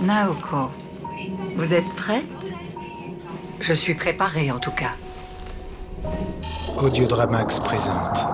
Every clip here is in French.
Naoko, vous êtes prête? Je suis préparée en tout cas. Audiodramax présente.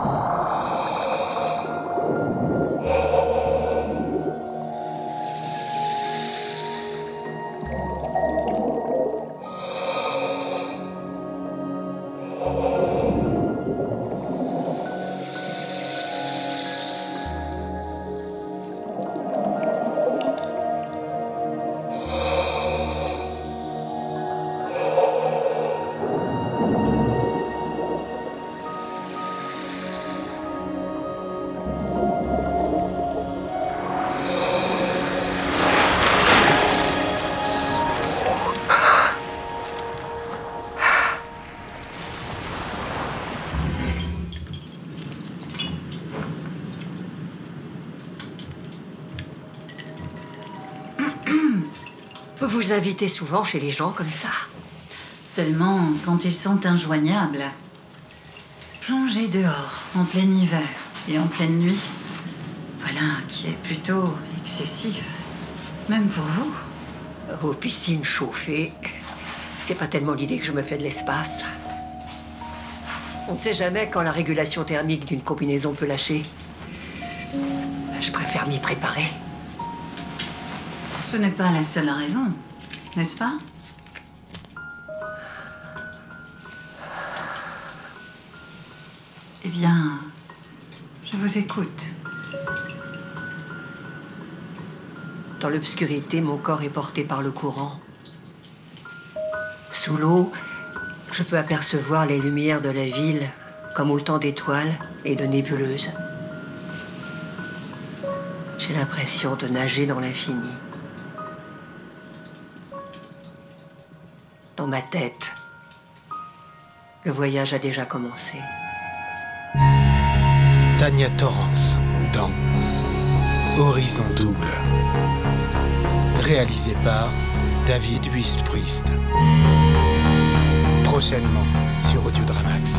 Vous vous invitez souvent chez les gens comme ça Seulement quand ils sont injoignables. Plonger dehors, en plein hiver et en pleine nuit, voilà qui est plutôt excessif. Même pour vous. Vos piscines chauffées, c'est pas tellement l'idée que je me fais de l'espace. On ne sait jamais quand la régulation thermique d'une combinaison peut lâcher. Je préfère m'y préparer. Ce n'est pas la seule raison, n'est-ce pas? Eh bien, je vous écoute. Dans l'obscurité, mon corps est porté par le courant. Sous l'eau, je peux apercevoir les lumières de la ville comme autant d'étoiles et de nébuleuses. J'ai l'impression de nager dans l'infini. Dans ma tête, le voyage a déjà commencé. Tania Torrance dans Horizon Double. Réalisé par David Wistpriest. Prochainement sur Audiodramax.